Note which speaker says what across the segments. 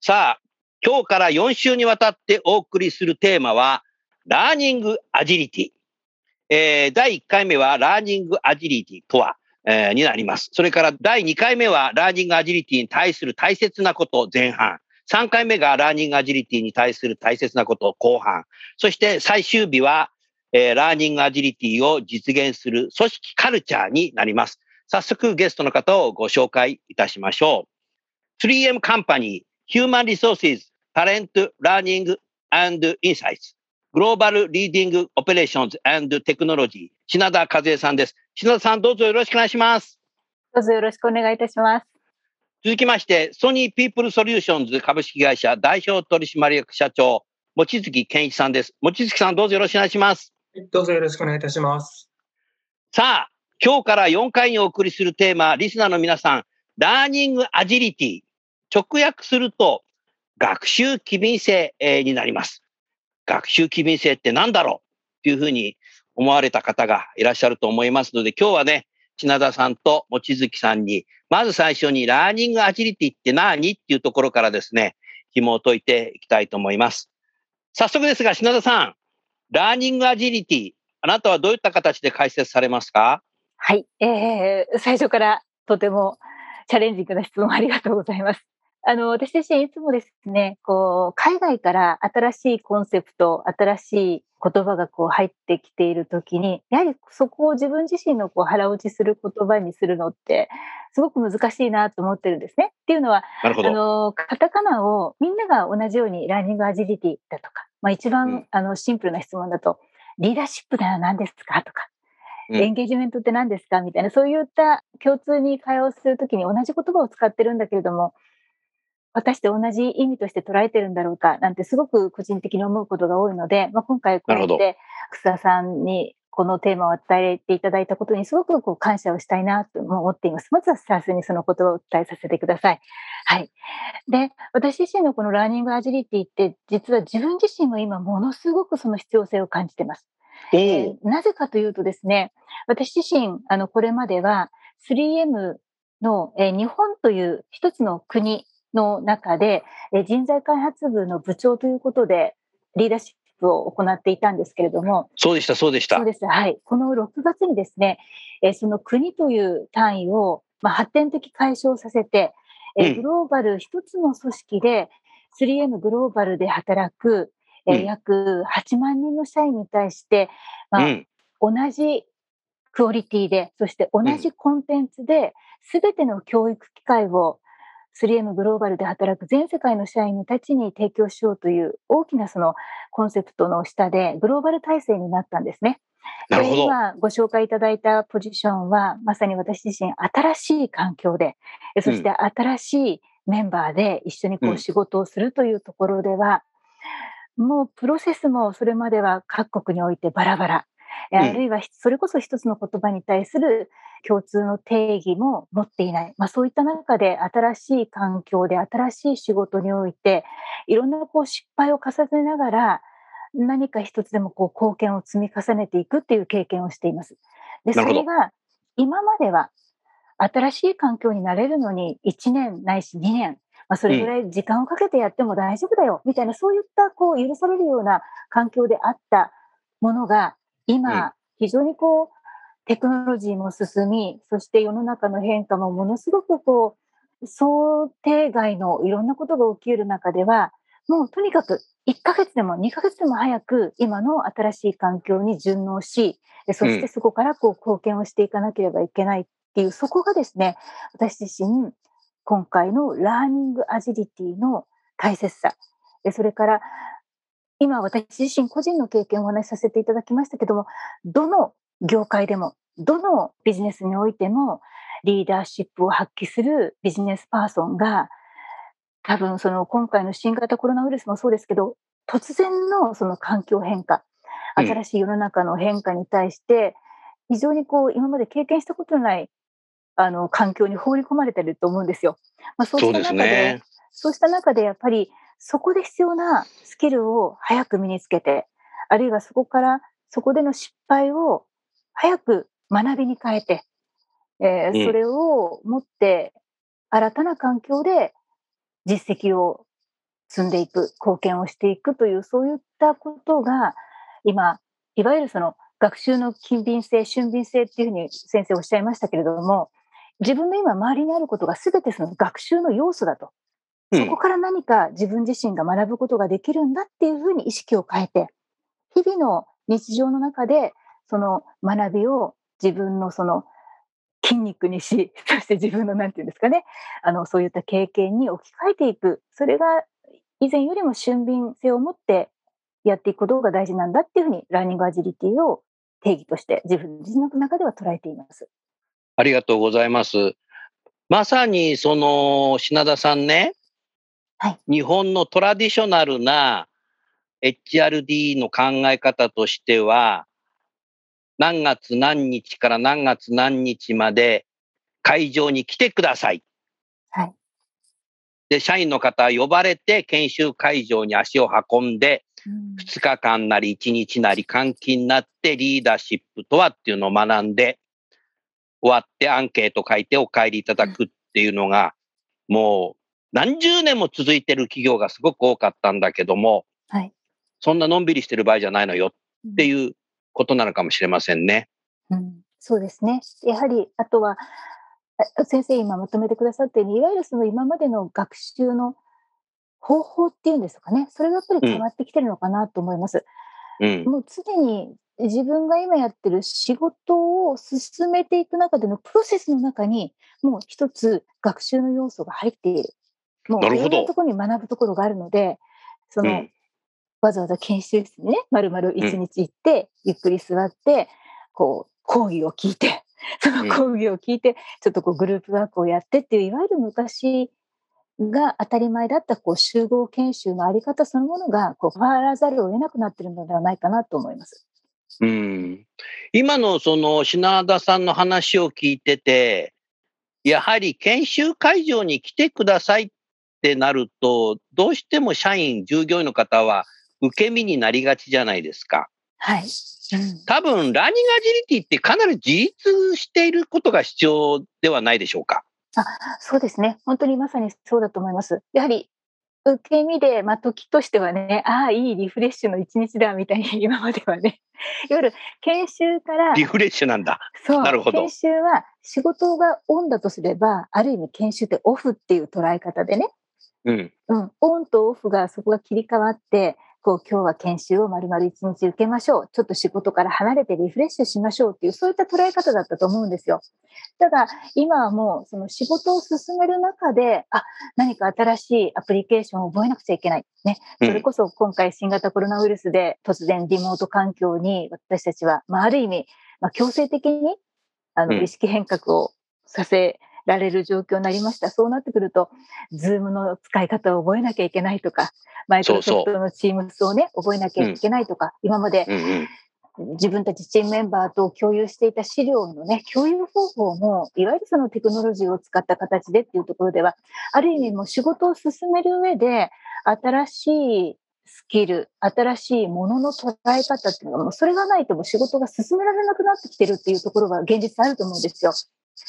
Speaker 1: さあ今日から4週にわたってお送りするテーマはラーニングアジリティ、えー第1回目はラーニングアジリティとは、えーになります。それから第2回目はラーニングアジリティに対する大切なこと前半。3回目がラーニングアジリティに対する大切なこと後半。そして最終日は、えーラーニングアジリティを実現する組織カルチャーになります。早速ゲストの方をご紹介いたしましょう。3M カンパニー、Human Resources、Talent Learning and Insights、 Global Leading Operations and Technology、品田和恵さんです。品田さんどうぞよろしくお願いします。
Speaker 2: どうぞよろしくお願いいたします。
Speaker 1: 続きまして、ソニーピープルソリューションズ株式会社代表取締役社長、望月健一さんです。望月さんどうぞよろしくお願いします。
Speaker 3: どうぞよろしくお願いいたします。
Speaker 1: さあ、今日から4回にお送りするテーマ、リスナーの皆さん、ラーニングアジリティ。直訳すると、学習機敏性になります。学習機敏性って何だろうというふうに思われた方がいらっしゃると思いますので、今日はね、品田さんと望月さんに、まず最初にラーニングアジリティって何っていうところからですね、紐を解いていきたいと思います。早速ですが、品田さん、ラーニングアジリティ、あなたはどういった形で解説されますか？
Speaker 2: はい、えー、最初からとてもチャレンジングな質問ありがとうございます。あの、私自身いつもですね、こう、海外から新しいコンセプト、新しい言葉がこう入ってきているときに、やはりそこを自分自身のこう腹落ちする言葉にするのって、すごく難しいなと思ってるんですね。っていうのは、あ。の、カタカナをみんなが同じようにラーニングアジリティだとか、まあ一番、
Speaker 1: うん
Speaker 2: あのシンプルな質問だと、リーダーシップなら何ですか？とか、
Speaker 1: うん
Speaker 2: エンゲージメントって何ですか？みたいな、そういった共通に会話をするときに同じ言葉を使ってるんだけれども、果たして同じ意味として捉えてるんだろうかなんてすごく個人的に思うことが多いので、まあ、今回こうやって草さんにこのテーマを与えていただいたことにすごくこう感謝をしたいなと思っています。まずは最初にその言葉を伝えさせてください。はい。で、私自身のこのラーニングアジリティって実は自分自身も今ものすごくその必要性を感じてます。
Speaker 1: お
Speaker 2: え
Speaker 1: ー
Speaker 2: ーなぜかというとですね、私自身、あの、これまでは 3M の、えー日本という一つの国の中で、えー人材開発部の部長ということで、リーダーシップを行っていたんですけれども、
Speaker 1: そうでした、そうでした
Speaker 2: そう。です。はい。この6月にですね、えーその国という単位を、まあ、発展的解消させて、えグローバル一つの組織で 3M グローバルで働く、え約8万人の社員に対して、まあ
Speaker 1: うん。
Speaker 2: 同じクオリティで、そして同じコンテンツで、すべての教育機会を 3M グローバルで働く全世界の社員たちに提供しようという大きなそのコンセプトの下でグローバル体制になったんですね。
Speaker 1: なるほど。
Speaker 2: で今ご紹介いただいたポジションは、まさに私自身新しい環境で、えそして新しいメンバーで一緒にこ
Speaker 1: う
Speaker 2: うん仕事をするというところでは、もうプロセスもそれまでは各国においてバラバラ。え
Speaker 1: うん
Speaker 2: あるいはそれこそ一つの言葉に対する共通の定義も持っていない。まあそういった中で新しい環境で新しい仕事において、いろんなこう失敗を重ねながら、何か一つでもこう貢献を積み重ねていくっていう経験をしています。で、それが今までは新しい環境になれるのに1年ないし2年、まあ、それぐらい時間をかけてやっても大丈夫だよ、みたいな、そういったこう許されるような環境であったものが、今、
Speaker 1: うん
Speaker 2: 非常にこう、テクノロジーも進み、そして世の中の変化もものすごくこう、想定外のいろんなことが起きる中では、もうとにかく1ヶ月でも2ヶ月でも早く今の新しい環境に順応し、そしてそこからこう貢献をしていかなければいけないっていう、そこがですね、私自身、今回のラーニングアジリティの大切さ、それから今私自身個人の経験をお話しさせていただきましたけども、どの業界でも、どのビジネスにおいても、リーダーシップを発揮するビジネスパーソンが、多分その今回の新型コロナウイルスもそうですけど、突然のその環境変化、新しい世の中の変化に対して、非常にこう、今まで経験したことのない、あの、環境に放り込まれてると思うんですよ。まあ、そうした中で、ね、そうした中でやっぱり、そこで必要なスキルを早く身につけて、あるいはそこから、そこでの失敗を早く学びに変えて、えー、それを持って新たな環境で実績を積んでいく、貢献をしていくという、そういったことが、今、いわゆるその学習の勤敏性、俊敏性っていうふうに先生おっしゃいましたけれども、自分の今周りにあることが全てその学習の要素だと。そこから何か自分自身が学ぶことができるんだっていうふうに意識を変えて、日々の日常の中でその学びを自分のその筋肉にし、そして自分のなんていうんですかね、あの、そういった経験に置き換えていく。それが以前よりも俊敏性を持ってやっていくことが大事なんだっていうふうに、ラーニングアジリティを定義として自分自身の中では捉えています。
Speaker 1: ありがとうございます。まさにその品田さんね、はい、日本のトラディショナルな HRD の考え方としては、何月何日から何月何日まで会場に来てください。
Speaker 2: はい。
Speaker 1: で、社員の方呼ばれて研修会場に足を運んで、2日間なり1日なり換気になってリーダーシップとはっていうのを学んで、終わってアンケート書いてお帰りいただくっていうのが、もう何十年も続いてる企業がすごく多かったんだけども、
Speaker 2: はい、
Speaker 1: そんなのんびりしてる場合じゃないのよっていうことなのかもしれませんね。
Speaker 2: うん、そうですね。やはり、あとは、先生今まとめてくださったように、いわゆるその今までの学習の方法っていうんですかね、それがやっぱり変わってきてるのかなと思います。うん、もう常に自分が今やってる仕事を進めていく中でのプロセスの中に、もう一つ学習の要素が入っている。もういろんなところに学ぶところがあるので、その、うん、わざわざ研修室にね、まるまる一日行って、うん、ゆっくり座って、こう、講義を聞いて、その講義を聞いて、ちょっとこうグループワークをやってっていう、いわゆる昔が当たり前だったこう集合研修のあり方そのものがこう変わらざるを得なくなっているのではないかなと思います。
Speaker 1: うん、今のその品田さんの話を聞いてて、やはり研修会場に来てくださいってなると、どうしても社員、従業員の方は受け身になりがちじゃないですか。
Speaker 2: はい。
Speaker 1: うん、多分、ラーニングアジリティってかなり自立していることが必要ではないでしょうか。
Speaker 2: あそうですね。本当にまさにそうだと思います。やはり、受け身で、まあ、時としてはね、ああ、いいリフレッシュの一日だ、みたいに 今まではね、いわゆる研修から。
Speaker 1: リフレッシュなんだ。
Speaker 2: そう。
Speaker 1: なるほど。
Speaker 2: 研修は仕事がオンだとすれば、ある意味研修ってオフっていう捉え方でね。
Speaker 1: うん。
Speaker 2: うん。オンとオフがそこが切り替わって、こう今日は研修を丸々一日受けましょう。ちょっと仕事から離れてリフレッシュしましょうっていう、そういった捉え方だったと思うんですよ。ただ、今はもうその仕事を進める中で、あ、何か新しいアプリケーションを覚えなくちゃいけない。ね。それこそ今回新型コロナウイルスで突然リモート環境に私たちは、まあ、ある意味、まあ、強制的にあの意識変革をさせられる状況になりました。そうなってくると、ズームの使い方を覚えなきゃいけないとか、マイクロソフトのチームスをね、覚えなきゃいけないとか、うん、今まで、自分たちチームメンバーと共有していた資料のね、共有方法も、いわゆるそのテクノロジーを使った形でっていうところでは、ある意味もう仕事を進める上で、新しいスキル、新しいものの捉え方っていうのが、もうそれがないともう仕事が進められなくなってきてるっていうところが現実あると思うんですよ。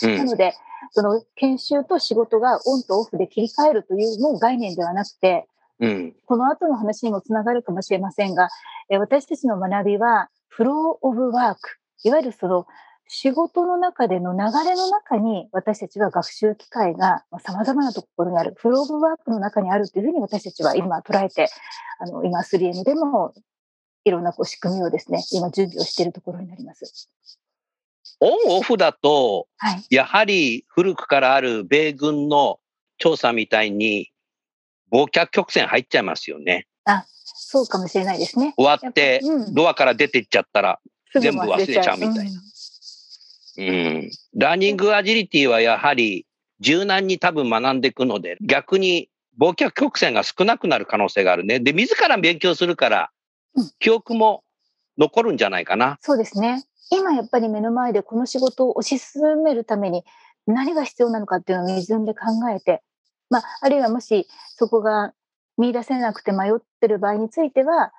Speaker 2: うん、なので、その研修と仕事がオンとオフで切り替えるというもう概念ではなくて、
Speaker 1: うん、
Speaker 2: この後の話にもつながるかもしれませんが、え私たちの学びは、フローオブワーク、いわゆるその仕事の中での流れの中に私たちは学習機会が様々なところにある、フローブワークの中にあるというふうに私たちは今捉えて、あの、今 3M でもいろんなこう仕組みをですね、今準備をしているところになります。
Speaker 1: オンオフだと、はい、やはり古くからある米軍の調査みたいに、忘却曲線入っちゃいますよね。
Speaker 2: あ、そうかもしれないですね。
Speaker 1: 終わって、ドアから出ていっちゃったら、全部忘れちゃうみたいな。うん。ラーニングアジリティはやはり柔軟に多分学んでいくので、逆に忘却曲線が少なくなる可能性があるね。で、自ら勉強するから、記憶も残るんじゃないかな。
Speaker 2: そうですね。今やっぱり目の前でこの仕事を推し進めるために何が必要なのかっていうのを自分で考えて、まあ、あるいはもしそこが見出せなくて迷ってる場合については、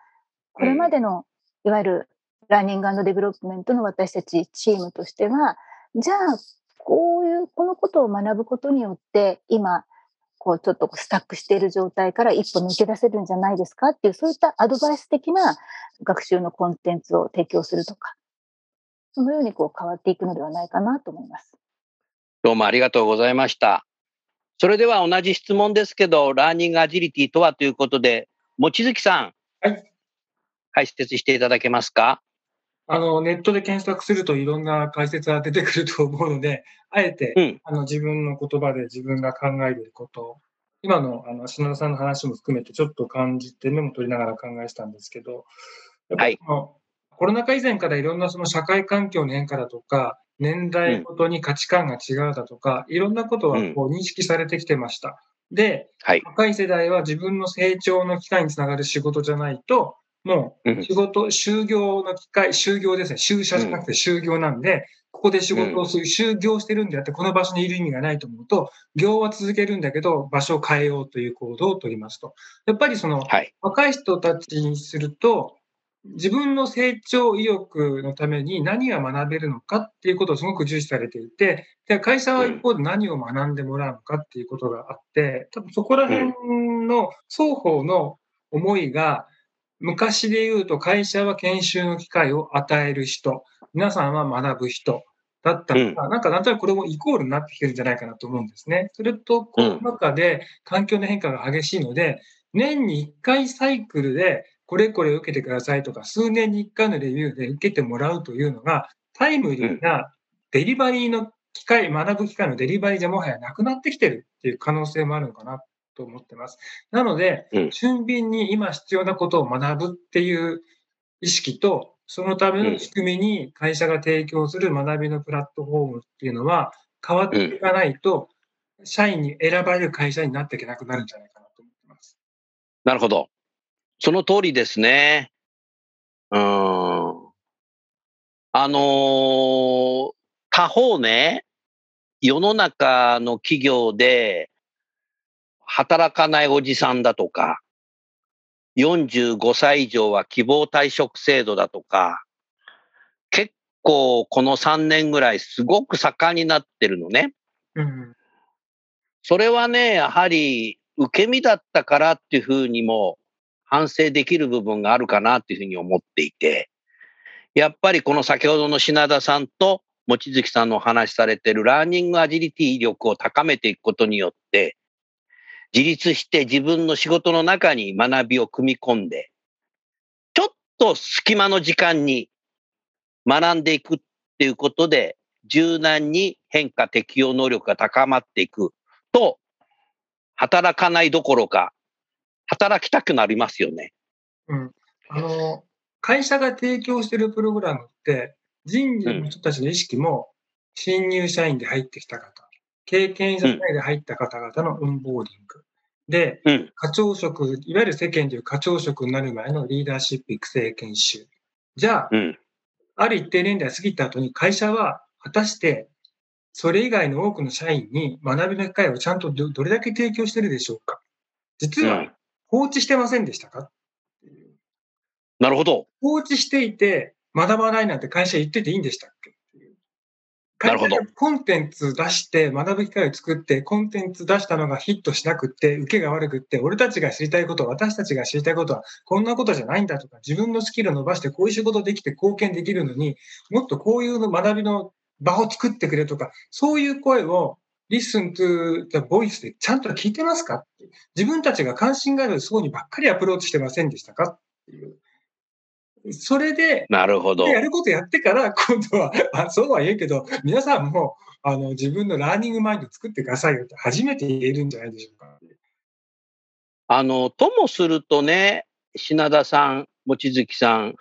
Speaker 2: これまでの、いわゆる Learning Development の私たちチームとしては、じゃあ、こういう、このことを学ぶことによって、今、こう、ちょっとスタックしている状態から一歩抜け出せるんじゃないですかっていう、そういったアドバイス的な学習のコンテンツを提供するとか、そのようにこう変わっていくのではないかなと思います。
Speaker 1: どうもありがとうございました。それでは同じ質問ですけど、ラーニングアジリティとはということで、望月さん、はい、解説していただけますか？
Speaker 3: あの、ネットで検索するといろんな解説が出てくると思うので、あえて、うん、あの、自分の言葉で自分が考えていること、今の、あの、篠田さんの話も含めてちょっと感じてメモ取りながら考えしたんですけど、はい。コロナ禍以前からいろんなその社会環境の変化だとか、年代ごとに価値観が違うだとか、うん、いろんなことはこう認識されてきてました。で、はい、若い世代は自分の成長の機会につながる仕事じゃないと、もう仕事、就業の機会、就業ですね。就社じゃなくて就業なんで、ここで仕事をする、就業してるんであって、この場所にいる意味がないと思うと、業は続けるんだけど、場所を変えようという行動を取りますと。やっぱりその、若い人たちにすると、自分の成長意欲のために何が学べるのかっていうことをすごく重視されていて、で会社は一方で何を学んでもらうのかっていうことがあって、多分そこら辺の双方の思いが昔で言うと会社は研修の機会を与える人、皆さんは学ぶ人だったのが、うん、なんかなんとなくこれもイコールになってきてるんじゃないかなと思うんですね。それと、この中で環境の変化が激しいので、年に1回サイクルでこれこれ受けてくださいとか、数年に1回のレビューで受けてもらうというのが、タイムリーなデリバリーの機会、学ぶ機会のデリバリーじゃもはやなくなってきてるっていう可能性もあるのかなと思ってます。なので、俊敏に今必要なことを学ぶっていう意識と、そのための仕組みに会社が提供する学びのプラットフォームっていうのは変わっていかないと、社員に選ばれる会社になっていけなくなるんじゃないかなと思ってます。
Speaker 1: なるほど。その通りですね。うん。あのー、他方ね、世の中の企業で、働かないおじさんだとか、45歳以上は希望退職制度だとか、結構この3年ぐらいすごく盛んになってるのね。うん、それはね、やはり受け身だったからっていうふうにも反省できる部分があるかなっていうふうに思っていて、やっぱりこの先ほどの品田さんと望月さんのお話しされているラーニングアジリティ力を高めていくことによって、自立して自分の仕事の中に学びを組み込んで、ちょっと隙間の時間に学んでいくっていうことで、柔軟に変化適応能力が高まっていくと、働かないどころか、働きたくなりますよね。
Speaker 3: うん。あの、会社が提供しているプログラムって、人事の人たちの意識も、新入社員で入ってきた方、経験者内で入った方々のオンボーディング。で、うん、課長職、いわゆる世間でいう課長職になる前のリーダーシップ育成研修。じゃあ、うん、ある一定年代過ぎた後に会社は果たしてそれ以外の多くの社員に学びの機会をちゃんとどれだけ提供してるでしょうか実は放置してませんでしたか、
Speaker 1: うん、なるほど。
Speaker 3: 放置していて学ばないなんて会社言ってていいんでしたっけ？なるほど。コンテンツ出して学ぶ機会を作って、コンテンツ出したのがヒットしなくって、受けが悪くって、俺たちが知りたいこと、私たちが知りたいことは、こんなことじゃないんだとか、自分のスキルを伸ばして、こういう仕事できて貢献できるのに、もっとこういう学びの場を作ってくれとか、そういう声を listen to the voice でちゃんと聞いてますか？って自分たちが関心がある層にばっかりアプローチしてませんでしたか？っていう。それで、
Speaker 1: なるほど。
Speaker 3: やることやってから、今度は、あそうは言うけど、皆さんも、あの、自分のラーニングマインド作ってくださいよって初めて言えるんじゃないでしょうか。
Speaker 1: あの、ともするとね、品田さん、望月さん、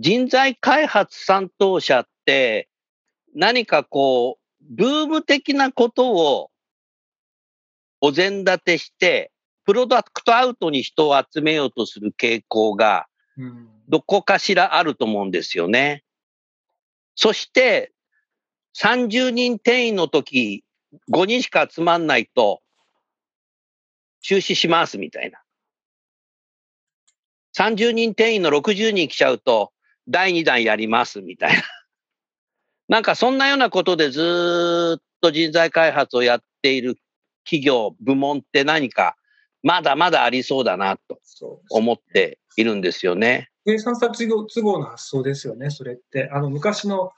Speaker 1: 人材開発担当者って、何かこう、ブーム的なことをお膳立てして、プロダクトアウトに人を集めようとする傾向が、どこかしらあると思うんですよね。そして、30人定員の時、5人しか集まんないと、中止しますみたいな。30人定員の60人来ちゃうと、第2弾やりますみたいな。なんかそんなようなことでずっと人材開発をやっている企業、部門って何かまだまだありそうだなと思っているんですよね。
Speaker 3: 生産者都合の発想ですよね、それって。あの昔の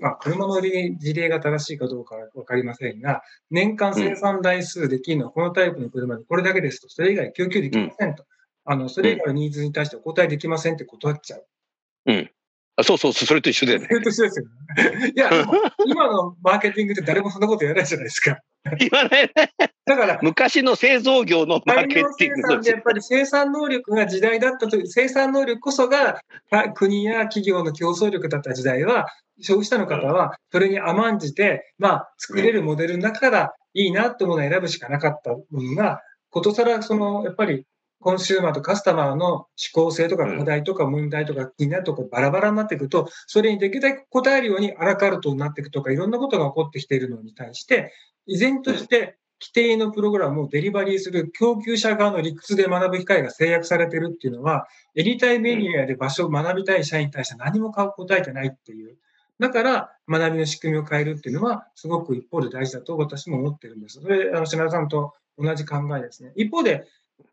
Speaker 3: まあ、車の事例が正しいかどうかは分かりませんが、年間生産台数できるのはこのタイプの車でこれだけですと、それ以外供給できませんと。うん、あのそれ以外のニーズに対してお答えできませんって断っちゃう。
Speaker 1: うん。あそうそう、それと一緒だよね。
Speaker 3: それと一緒ですよ、ね。いや、今のマーケティングって誰もそんなこと言わないじゃないですか。
Speaker 1: 言わないね。だから、昔の製造業のマーケティン
Speaker 3: グでやっぱり生産能力が時代だったと生産能力こそが国や企業の競争力だった時代は、消費者の方はそれに甘んじて、まあ、作れるモデルの中からいいなってものを選ぶしかなかったものが、ことさら、その、やっぱりコンシューマーとカスタマーの思考性とか課題とか問題とか気になるところバラバラになっていくと、それにできるだけ答えるようにアラカルトになっていくとか、いろんなことが起こってきているのに対して、依然として規定のプログラムをデリバリーする供給者側の理屈で学ぶ機会が制約されているっていうのは、エリタイメニューで場所を学びたい社員に対して何も答えてないっていう。だから、学びの仕組みを変えるっていうのは、すごく一方で大事だと私も思ってるんです。それ、あの、品田さんと同じ考えですね。一方で、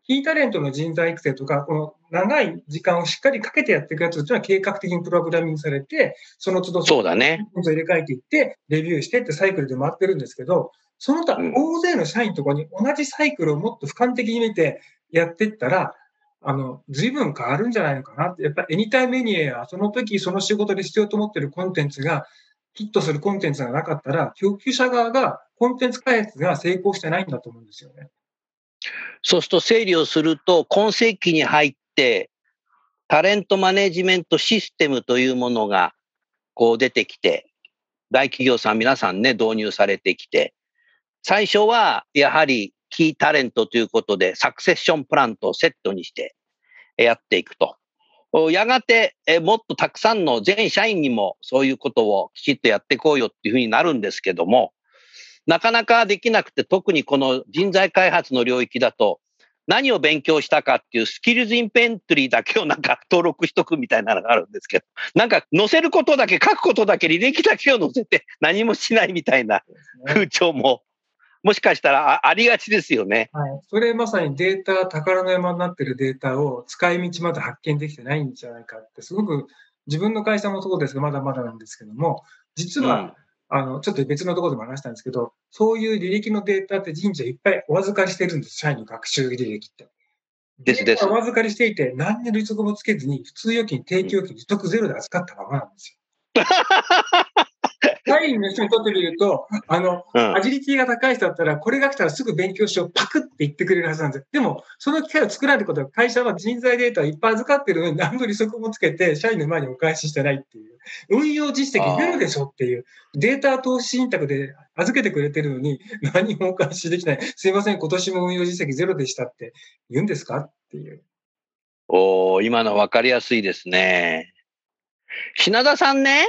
Speaker 3: キータレントの人材育成とか、この長い時間をしっかりかけてやっていくやつというのは計画的にプログラミングされて、その都度、
Speaker 1: そうだね。
Speaker 3: 入れ替えていって、レビューしてってサイクルで回ってるんですけど、その他、大勢の社員とかに同じサイクルをもっと俯瞰的に見てやっていったら、あの、随分変わるんじゃないのかなって。やっぱりエニタイメニューや、その時その仕事で必要と思っているコンテンツが、ヒットするコンテンツがなかったら、供給者側がコンテンツ開発が成功してないんだと思うんですよね。
Speaker 1: そうすると整理をすると、今世紀に入って、タレントマネジメントシステムというものがこう出てきて、大企業さん皆さんね、導入されてきて、最初はやはりキータレントということで、サクセッションプラントをセットにしてやっていくと。やがて、もっとたくさんの全社員にもそういうことをきちっとやっていこうよっていうふうになるんですけども、なかなかできなくて、特にこの人材開発の領域だと、何を勉強したかっていうスキルズインペントリーだけをなんか登録しとくみたいなのがあるんですけど、なんか載せることだけ、書くことだけ、履歴だけを載せて何もしないみたいな風潮も、もしかしたらありがちですよね。
Speaker 3: はい。それまさにデータ、宝の山になってるデータを使い道まだ発見できてないんじゃないかって、すごく自分の会社もそうですが、まだまだなんですけども、実はあの、ちょっと別のところでも話したんですけど、そういう履歴のデータって神社いっぱいお預かりしてるんです、社員の学習履歴って。
Speaker 1: ですです。
Speaker 3: お預かりしていて、何に利息もつけずに、普通預金、定期預金、利息ゼロで預かったままなんですよ。社員の人にとってみると、あの、うん、アジリティが高い人だったら、これが来たらすぐ勉強しよう、パクって言ってくれるはずなんですよ。でも、その機会を作られることは、会社は人材データをいっぱい預かってるのに、何の利息もつけて、社員の前にお返ししてないっていう。運用実績ゼロでしょっていう。データ投資信託で預けてくれてるのに、何もお返しできない。すいません、今年も運用実績ゼロでしたって言うんですかっていう。
Speaker 1: お今の分かりやすいですね。品田さんね？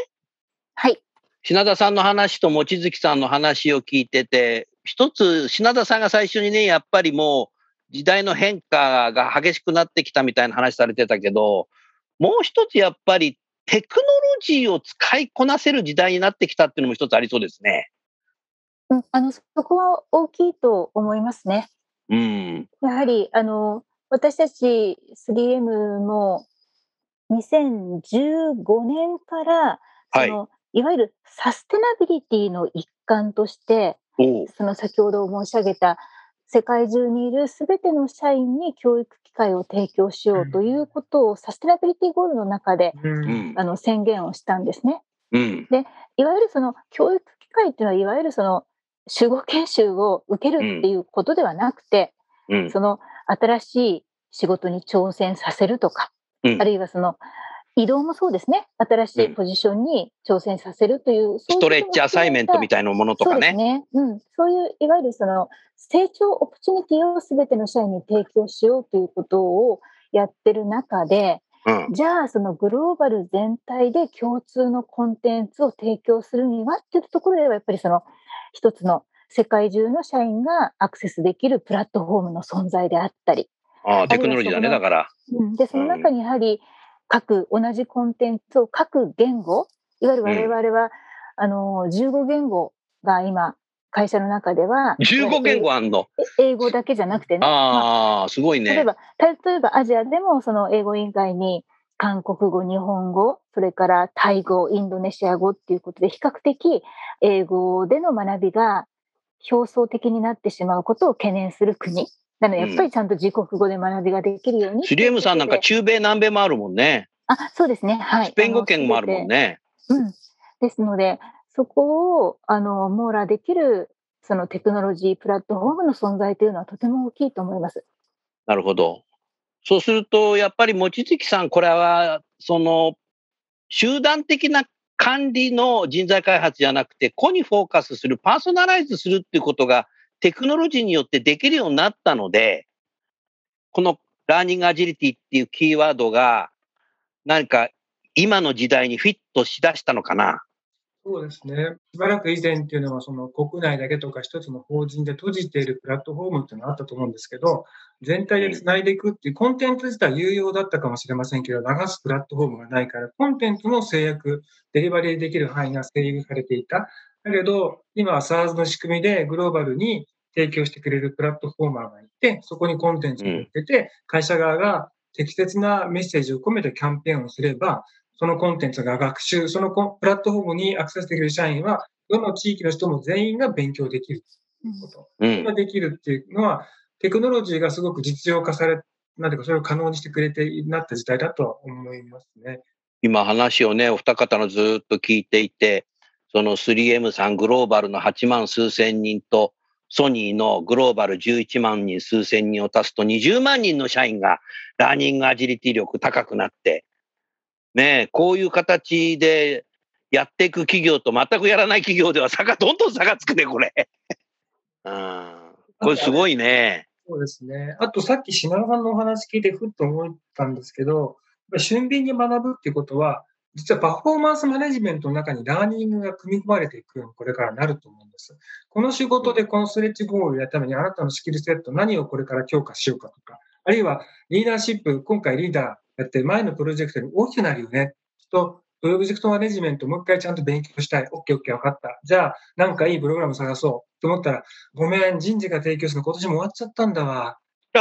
Speaker 2: はい。
Speaker 1: 品田さんの話と望月さんの話を聞いてて、一つ、品田さんが最初にね、やっぱりもう時代の変化が激しくなってきたみたいな話されてたけど、もう一つやっぱりテクノロジーを使いこなせる時代になってきたっていうのも一つありそうですね。
Speaker 2: うん、あのそこは大きいと思いますね。
Speaker 1: うん、
Speaker 2: やはりあの私たち 3M も2015年からその、はいいわゆるサステナビリティの一環として、その先ほど申し上げた世界中にいるすべての社員に教育機会を提供しようということをサステナビリティゴールの中で、うん、あの宣言をしたんですね。うん、でいわゆるその教育機会っていうのはいわゆるその守護研修を受けるっていうことではなくて、うん、その新しい仕事に挑戦させるとか、あるいはその移動もそうですね。新しいポジションに挑戦させるという。うん、
Speaker 1: ストレッチアサイメントみたいなものとかね。そうね。
Speaker 2: うん。そういう、いわゆるその、成長オプチュニティをすべての社員に提供しようということをやってる中で、うん、じゃあそのグローバル全体で共通のコンテンツを提供するにはっていうところではやっぱりその一つの世界中の社員がアクセスできるプラットフォームの存在であったり。
Speaker 1: ああ、テクノロジーだね、だから。
Speaker 2: うん、で、その中にやはり、各、同じコンテンツを各言語、いわゆる我々は、うん、あの、15言語が今、会社の中では。
Speaker 1: 15言語あんの？
Speaker 2: 英語だけじゃなくてね。
Speaker 1: ああ、すごいね。
Speaker 2: 例えば、例えばアジアでも、その英語以外に、韓国語、日本語、それからタイ語、インドネシア語っていうことで、比較的英語での学びが表層的になってしまうことを懸念する国。なので、やっぱりちゃんと自国語で学びができるように。
Speaker 1: シリエムさんなんか中米、南米もあるもんね。
Speaker 2: あ、そうですね。はい。
Speaker 1: スペイン語圏もあるもんね。
Speaker 2: うん。ですので、そこを、あの、網羅できる、そのテクノロジープラットフォームの存在というのはとても大きいと思います。
Speaker 1: なるほど。そうすると、やっぱり望月さん、これは、その、集団的な管理の人材開発じゃなくて、個にフォーカスする、パーソナライズするっていうことが、テクノロジーによってできるようになったので、このラーニングアジリティっていうキーワードが、何か今の時代にフィットしだしたのかな？
Speaker 3: そうですね。しばらく以前っていうのは、その国内だけとか一つの法人で閉じているプラットフォームっていうのがあったと思うんですけど、全体で繋いでいくっていうコンテンツ自体有用だったかもしれませんけど、流すプラットフォームがないから、コンテンツの制約、デリバリーできる範囲が制約されていた。だけど、今は SARS の仕組みでグローバルに提供してくれるプラットフォーマーがいて、そこにコンテンツを売ってて、会社側が適切なメッセージを込めてキャンペーンをすれば、そのコンテンツが学習、そのプラットフォームにアクセスできる社員は、どの地域の人も全員が勉強できるということ。うん、ができるっていうのは、テクノロジーがすごく実用化され、なんていうか、それを可能にしてくれてなった時代だとは思いますね。
Speaker 1: 今話をね、お二方のずっと聞いていて、その 3M さんグローバルの8万数千人と、ソニーのグローバル11万人、数千人を足すと20万人の社員がラーニングアジリティ力高くなって、ねこういう形でやっていく企業と全くやらない企業では差が、どんどん差がつくね、これ。うん。これすごいね。
Speaker 3: そうですね。あとさっき品川さんのお話聞いてふっと思ったんですけど、俊敏に学ぶっていうことは、実はパフォーマンスマネジメントの中にラーニングが組み込まれていくようにこれからなると思うんです。この仕事でこのストレッチゴールをやるためにあなたのスキルセット何をこれから強化しようかとか、あるいはリーダーシップ、今回リーダーやって前のプロジェクトに大きくなるよね。と、プロジェクトマネジメントもう一回ちゃんと勉強したい。オッケーオッケー分かった。じゃあ、なんかいいプログラム探そうと思ったら、ごめん、人事が提供するの今年も終わっちゃったんだわ。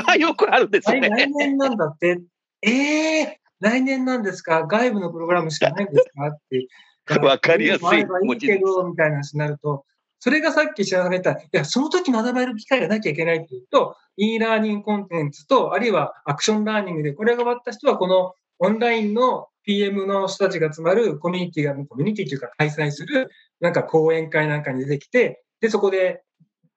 Speaker 1: あ よくあるんですね。
Speaker 3: 来年なんだって。ええー来年なんですか？外部のプログラムしかないんですか？って。
Speaker 1: わかりやすい。い
Speaker 3: いけど、みたいな話になると、それがさっき知らなかった、いや、その時学べる機会がなきゃいけないっていうと、e ラーニングコンテンツと、あるいはアクションラーニングで、これが終わった人は、このオンラインの PM の人たちが集まるコミュニティが、コミュニティというか開催する、なんか講演会なんかに出てきて、で、そこで、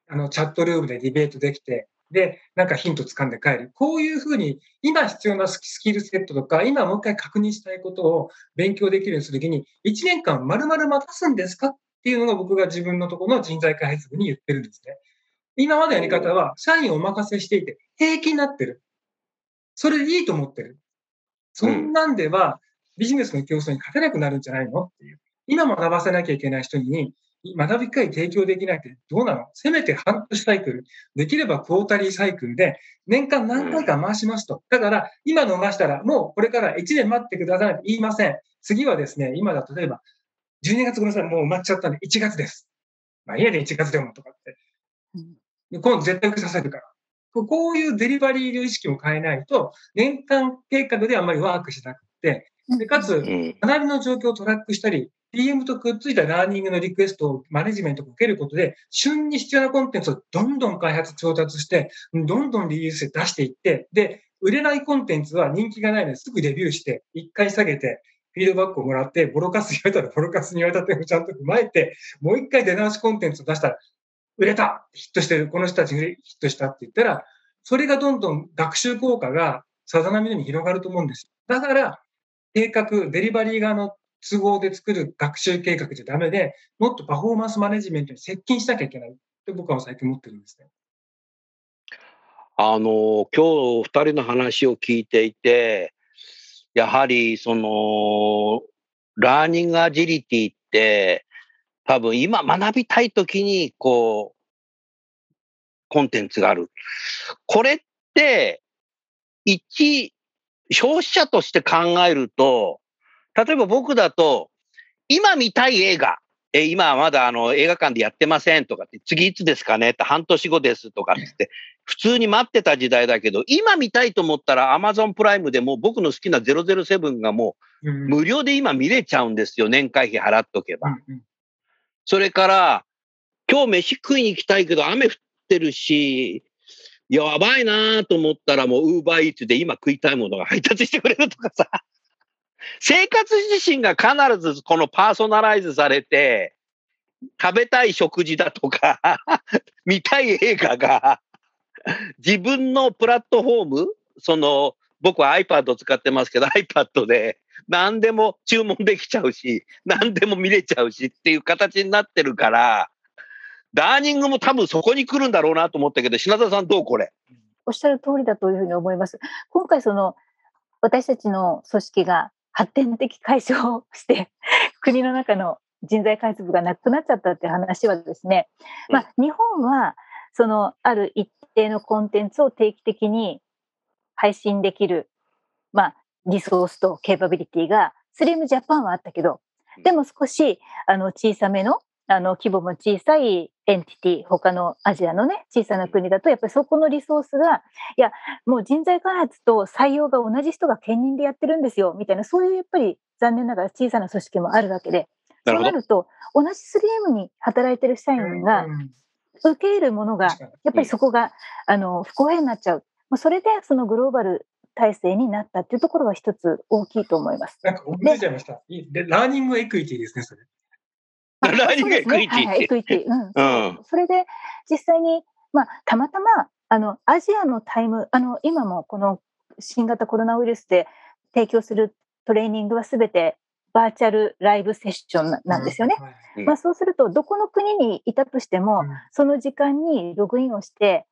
Speaker 3: あの、チャットルームでディベートできて、で、なんかヒント掴んで帰る。こういうふうに、今必要なスキルセットとか、今もう一回確認したいことを勉強できるようにするときに、1年間丸々待たすんですかっていうのが僕が自分のところの人材開発部に言ってるんですね。今までのやり方は、社員をお任せしていて、平気になってる。それでいいと思ってる。そんなんでは、ビジネスの競争に勝てなくなるんじゃないのっていう。今学ばせなきゃいけない人に、学び会提供できないってどうなの？せめて半年サイクル。できればクォータリーサイクルで年間何回か回しますと。だから今逃したらもうこれから1年待ってくださいと言いません。次はですね、今だ例えば12月ごめんなさい、もう埋まっちゃったんで1月です。まあ家で1月でもとかって。今度絶対受けさせるから。こういうデリバリーの意識を変えないと、年間計画であんまりワークしなくて、で、かつ、学びの状況をトラックしたり、DM とくっついたラーニングのリクエストをマネジメントを受けることで、旬に必要なコンテンツをどんどん開発、調達して、どんどんリリースして出していって、で、売れないコンテンツは人気がないのですぐレビューして、一回下げて、フィードバックをもらって、ボロカス言われたらボロカスに言われたってちゃんと踏まえて、もう一回出直しコンテンツを出したら、売れたヒットしてるこの人たちにヒットしたって言ったら、それがどんどん学習効果がさざ波のように広がると思うんです。だから、計画、デリバリー側の都合で作る学習計画じゃダメで、もっとパフォーマンスマネジメントに接近しなきゃいけないって僕は最近思ってるんですね。
Speaker 1: あの、今日二人の話を聞いていて、やはりその、ラーニングアジリティって、多分今学びたいときに、こう、コンテンツがある。これって、一、消費者として考えると、例えば僕だと、今見たい映画、え、今はまだあの映画館でやってませんとかって、次いつですかねって半年後ですとかって、普通に待ってた時代だけど、今見たいと思ったら Amazon プライムでも僕の好きな007がもう無料で今見れちゃうんですよ。年会費払っとけば。それから、今日飯食いに行きたいけど雨降ってるし、やばいなと思ったらもうウーバーイーツで今食いたいものが配達してくれるとかさ。生活自身が必ずこのパーソナライズされて、食べたい食事だとか 見たい映画が、自分のプラットフォーム、その、僕は iPad 使ってますけど、iPad で何でも注文できちゃうし、何でも見れちゃうしっていう形になってるから、ダーニングも多分そこに来るんだろうなと思ったけど、品田さんどうこれ？
Speaker 2: おっしゃる通りだというふうに思います。今回その、私たちの組織が発展的解消して 国の中の人材開発部がなくなっちゃったって話はですね、まあ、日本はそのある一定のコンテンツを定期的に配信できる、まあ、リソースとケーパビリティがスリムジャパンはあったけどでも少しあの小さめのあの規模も小さいエンティティ他のアジアのね小さな国だとやっぱりそこのリソースがいやもう人材開発と採用が同じ人が兼任でやってるんですよみたいなそういうやっぱり残念ながら小さな組織もあるわけでそうなると同じ 3M に働いてる社員が受け入れるものがやっぱりそこがあの不公平になっちゃうそれでそのグローバル体制になったっていうところは一つ大きいと思います。
Speaker 3: なんか思い出ちゃいました。でラーニングエクイティですね、それ。
Speaker 1: ラーニングエクイティ。
Speaker 2: はい、エクイティ。うん。うん、それで、実際に、まあ、たまたま、あの、アジアのタイム、あの、今もこの新型コロナウイルスで提供するトレーニングはすべてバーチャルライブセッションなんですよね。うん、まあ、そうすると、どこの国にいたとしても、うん、その時間にログインをして、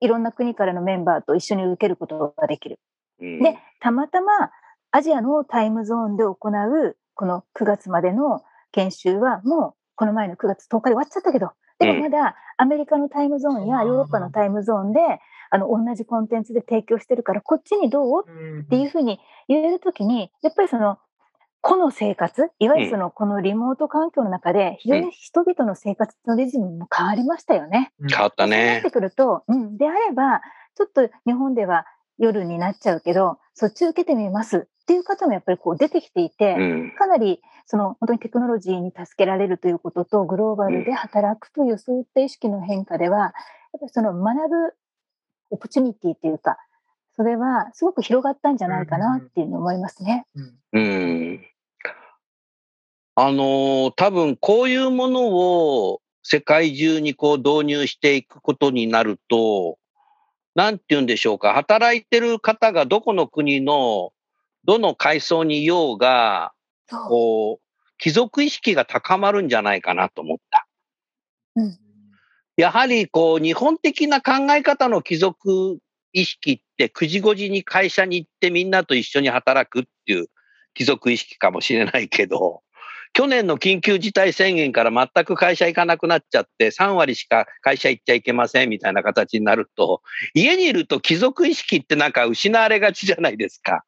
Speaker 2: いろんな国からのメンバーと一緒に受けることができる。うん、で、たまたまアジアのタイムゾーンで行う、この9月までの研修はもうこの前の9月10日で終わっちゃったけど、でもまだアメリカのタイムゾーンやヨーロッパのタイムゾーンで、あの、同じコンテンツで提供してるから、こっちにどう？っていうふうに言えるときに、やっぱりその、個の生活、いわゆるその、このリモート環境の中で、非常に人々の生活のリズムも変わりましたよね。
Speaker 1: 変わったね。
Speaker 2: なってくると、うん、であれば、ちょっと日本では夜になっちゃうけど、そっち受けてみますっていう方もやっぱりこう出てきていて、うん、かなりその本当にテクノロジーに助けられるということと、グローバルで働くというそういった意識の変化では、やっぱりその学ぶオプチュニティというか、それはすごく広がったんじゃないかなっていうふうに思いますね。
Speaker 1: うん。うん。あの多分こういうものを世界中にこう導入していくことになると、なんて言うんでしょうか、働いてる方がどこの国のどの階層にいようが、こう、貴族意識が高まるんじゃないかなと思った。うん、やはり、こう、日本的な考え方の貴族意識って、9時5時に会社に行ってみんなと一緒に働くっていう貴族意識かもしれないけど、去年の緊急事態宣言から全く会社行かなくなっちゃって、3割しか会社行っちゃいけませんみたいな形になると、家にいると貴族意識ってなんか失われがちじゃないですか。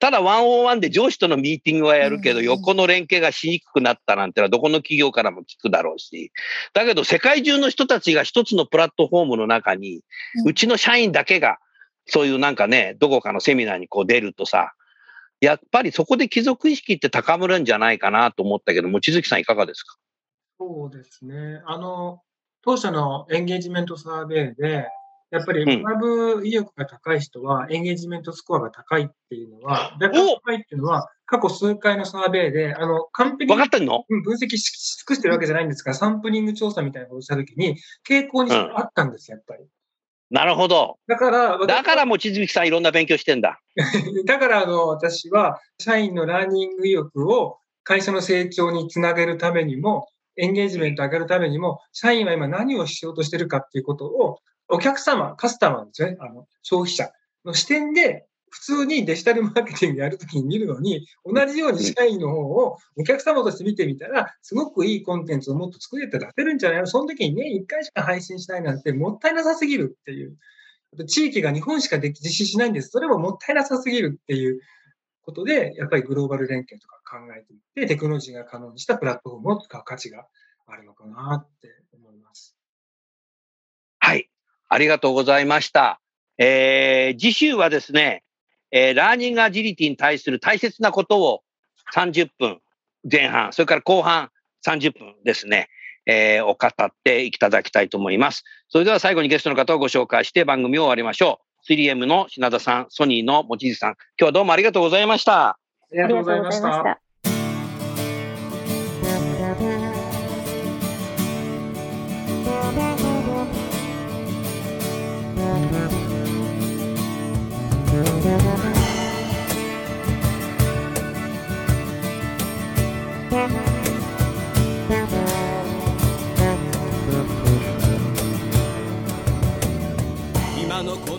Speaker 1: ただワンオンワンで上司とのミーティングはやるけど、横の連携がしにくくなったなんてのはどこの企業からも聞くだろうし。だけど世界中の人たちが一つのプラットフォームの中に、うちの社員だけがそういうなんかね、どこかのセミナーにこう出るとさ、やっぱりそこで貴族意識って高まるんじゃないかなと思ったけど、望月さんいかがですか？
Speaker 3: そうですね。あの、当社のエンゲージメントサーベイで、やっぱり学ぶ意欲が高い人は、エンゲージメントスコアが高いっていうのは、だから高いっていうのは、過去数回のサーベイで、あの、完璧に
Speaker 1: 分かってんの
Speaker 3: 分析し尽くしてるわけじゃないんですが、サンプリング調査みたいなことをしたときに、傾向にあったんです、やっぱり。
Speaker 1: なるほど。
Speaker 3: だから、
Speaker 1: だからもちづきさんいろんな勉強してんだ。
Speaker 3: だから、あの、私は、社員のラーニング意欲を会社の成長につなげるためにも、エンゲージメント上げるためにも、社員は今何をしようとしてるかっていうことを、お客様、カスタマーですね、あの、消費者の視点で、普通にデジタルマーケティングやるときに見るのに、同じように社員の方をお客様として見てみたら、すごくいいコンテンツをもっと作れて出せるんじゃないの？その時にね、1回しか配信しないなんてもったいなさすぎるっていう。地域が日本しかでき実施しないんです。それももったいなさすぎるっていうことで、やっぱりグローバル連携とか考えていって、テクノロジーが可能にしたプラットフォームを使う価値があるのかなって思います。
Speaker 1: ありがとうございました。えー、次週はですね、えー、ラーニングアジリティに対する大切なことを30分前半、それから後半30分ですね、えー、を語っていただきたいと思います。それでは最後にゲストの方をご紹介して番組を終わりましょう。3M の品田さん、ソニーの望月さん、今日はどうもありがとうございました。
Speaker 3: ありがとうございました。